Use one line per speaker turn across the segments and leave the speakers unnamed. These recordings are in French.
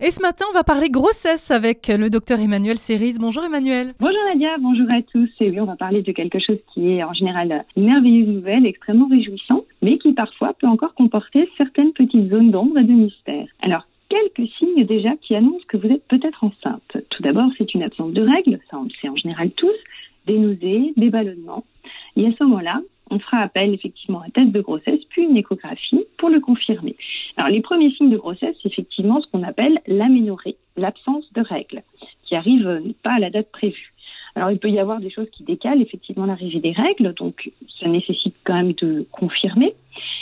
Et ce matin, on va parler grossesse avec le docteur Emmanuel Cerise. Bonjour Emmanuel.
Bonjour Nadia, bonjour à tous. Et oui, on va parler de quelque chose qui est en général une merveilleuse nouvelle, extrêmement réjouissant, mais qui parfois peut encore comporter certaines petites zones d'ombre et de mystère. Alors, quelques signes déjà qui annoncent que vous êtes peut-être enceinte. Tout d'abord, c'est une absence de règles, ça on le sait en général tous, des nausées, des ballonnements. Et à ce moment-là, on fera appel effectivement à un test de grossesse puis une échographie pour le confirmer. Alors les premiers signes de grossesse, c'est effectivement ce qu'on appelle l'aménorrhée, l'absence de règles, qui arrive euh, pas à la date prévue. Alors il peut y avoir des choses qui décalent effectivement l'arrivée des règles, donc ça nécessite quand même de confirmer.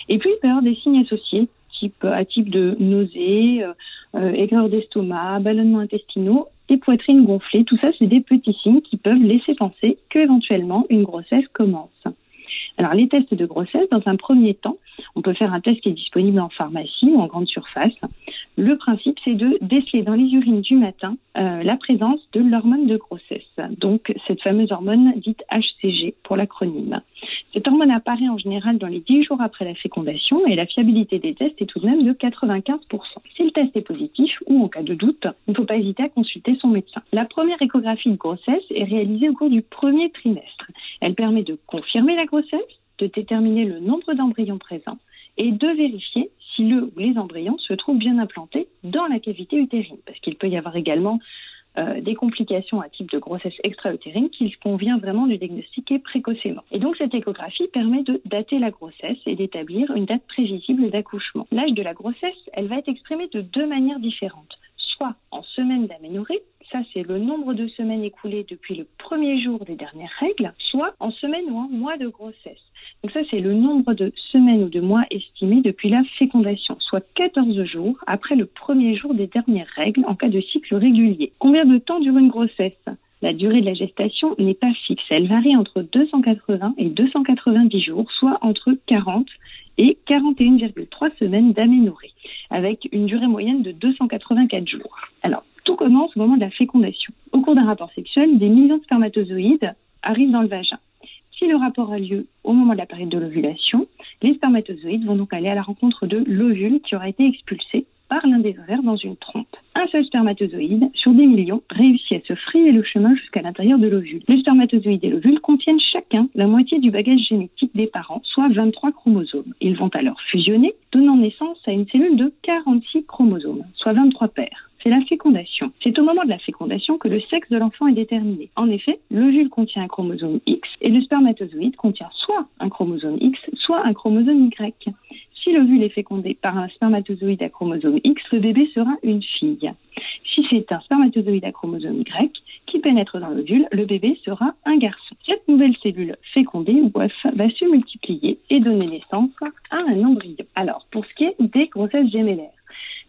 Et puis il peut y avoir des signes associés, type à type de nausées, euh, euh, aigreur d'estomac, ballonnements intestinaux des poitrines gonflées. Tout ça, c'est des petits signes qui peuvent laisser penser qu'éventuellement une grossesse commence. Alors les tests de grossesse, dans un premier temps, on peut faire un test qui est disponible en pharmacie ou en grande surface. Le principe, c'est de déceler dans les urines du matin euh, la présence de l'hormone de grossesse, donc cette fameuse hormone dite HCG pour l'acronyme. Cette hormone apparaît en général dans les 10 jours après la fécondation et la fiabilité des tests est tout de même de 95%. Si le test est positif ou en cas de doute, il ne faut pas hésiter à consulter son médecin. La première échographie de grossesse est réalisée au cours du premier trimestre. Elle permet de confirmer la grossesse, de déterminer le nombre d'embryons présents et de vérifier si le ou les embryons se trouvent bien implantés dans la cavité utérine, parce qu'il peut y avoir également euh, des complications à type de grossesse extra-utérine qu'il convient vraiment de diagnostiquer précocement. Et donc cette échographie permet de dater la grossesse et d'établir une date prévisible d'accouchement. L'âge de la grossesse, elle va être exprimée de deux manières différentes, soit en semaines d'aménorrhée, ça c'est le nombre de semaines écoulées depuis le premier jour des dernières règles, soit en semaines ou en mois de grossesse. Donc ça, c'est le nombre de semaines ou de mois estimés depuis la fécondation, soit 14 jours après le premier jour des dernières règles en cas de cycle régulier. Combien de temps dure une grossesse? La durée de la gestation n'est pas fixe. Elle varie entre 280 et 290 jours, soit entre 40 et 41,3 semaines d'aménorrhée, avec une durée moyenne de 284 jours. Alors, tout commence au moment de la fécondation. Au cours d'un rapport sexuel, des millions de spermatozoïdes arrivent dans le vagin. Le rapport a lieu au moment de la période de l'ovulation, les spermatozoïdes vont donc aller à la rencontre de l'ovule qui aura été expulsé par l'un des ovaires dans une trompe. Un seul spermatozoïde sur des millions réussit à se frayer le chemin jusqu'à l'intérieur de l'ovule. Le spermatozoïde et l'ovule contiennent chacun la moitié du bagage génétique des parents, soit 23 chromosomes. Ils vont alors fusionner, donnant naissance à une cellule de 46 chromosomes, soit 23 paires c'est au moment de la fécondation que le sexe de l'enfant est déterminé. En effet, l'ovule contient un chromosome X et le spermatozoïde contient soit un chromosome X, soit un chromosome Y. Si l'ovule est fécondé par un spermatozoïde à chromosome X, le bébé sera une fille. Si c'est un spermatozoïde à chromosome Y qui pénètre dans l'ovule, le bébé sera un garçon. Cette nouvelle cellule fécondée ou œuf va se multiplier et donner naissance à un embryon. Alors, pour ce qui est des grossesses gémellaires,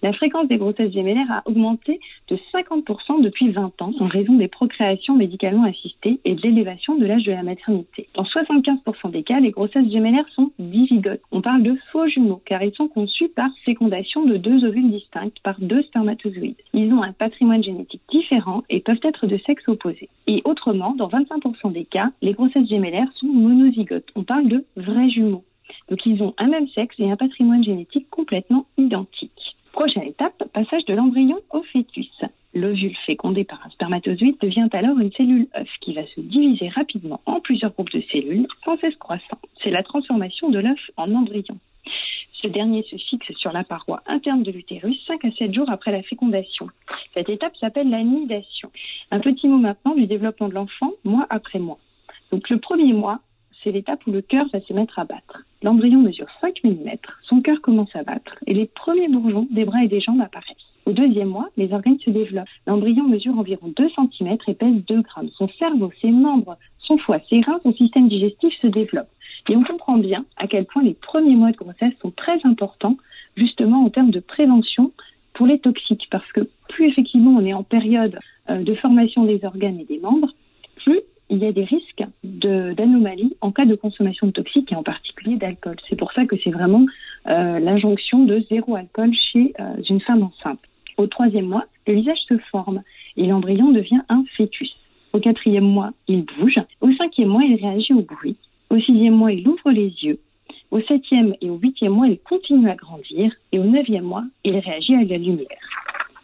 la fréquence des grossesses gémellaires a augmenté de 50% depuis 20 ans en raison des procréations médicalement assistées et de l'élévation de l'âge de la maternité. Dans 75% des cas, les grossesses gémellaires sont dizygotes. On parle de faux jumeaux car ils sont conçus par fécondation de deux ovules distincts par deux spermatozoïdes. Ils ont un patrimoine génétique différent et peuvent être de sexe opposé. Et autrement, dans 25% des cas, les grossesses gémellaires sont monozygotes. On parle de vrais jumeaux. Donc ils ont un même sexe et un patrimoine génétique complètement identique. Passage de l'embryon au fœtus. L'ovule fécondé par un spermatozoïde devient alors une cellule œuf qui va se diviser rapidement en plusieurs groupes de cellules sans cesse croissant. C'est la transformation de l'œuf en embryon. Ce dernier se fixe sur la paroi interne de l'utérus 5 à 7 jours après la fécondation. Cette étape s'appelle la nidation. Un petit mot maintenant du développement de l'enfant mois après mois. Donc le premier mois, c'est l'étape où le cœur va se mettre à battre. L'embryon mesure 5 mm, son cœur commence à battre et les premiers bourgeons des bras et des jambes apparaissent. Au deuxième mois, les organes se développent. L'embryon mesure environ 2 cm et pèse 2 grammes. Son cerveau, ses membres, son foie, ses reins, son système digestif se développent. Et on comprend bien à quel point les premiers mois de grossesse sont très importants, justement en termes de prévention pour les toxiques, parce que plus effectivement on est en période euh, de formation des organes et des membres, plus il y a des risques d'anomalies en cas de consommation de toxiques et en particulier d'alcool. C'est pour ça que c'est vraiment euh, l'injonction de zéro alcool chez euh, une femme enceinte. Au troisième mois, le visage se forme et l'embryon devient un fœtus. Au quatrième mois, il bouge. Au cinquième mois, il réagit au bruit. Au sixième mois, il ouvre les yeux. Au septième et au huitième mois, il continue à grandir. Et au neuvième mois, il réagit à la lumière.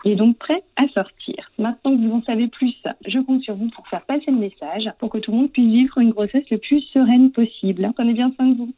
est donc prêt à sortir. Maintenant que vous en savez plus, je compte sur vous pour faire passer le message pour que tout le monde puisse vivre une grossesse le plus sereine possible. Prenez bien soin de vous.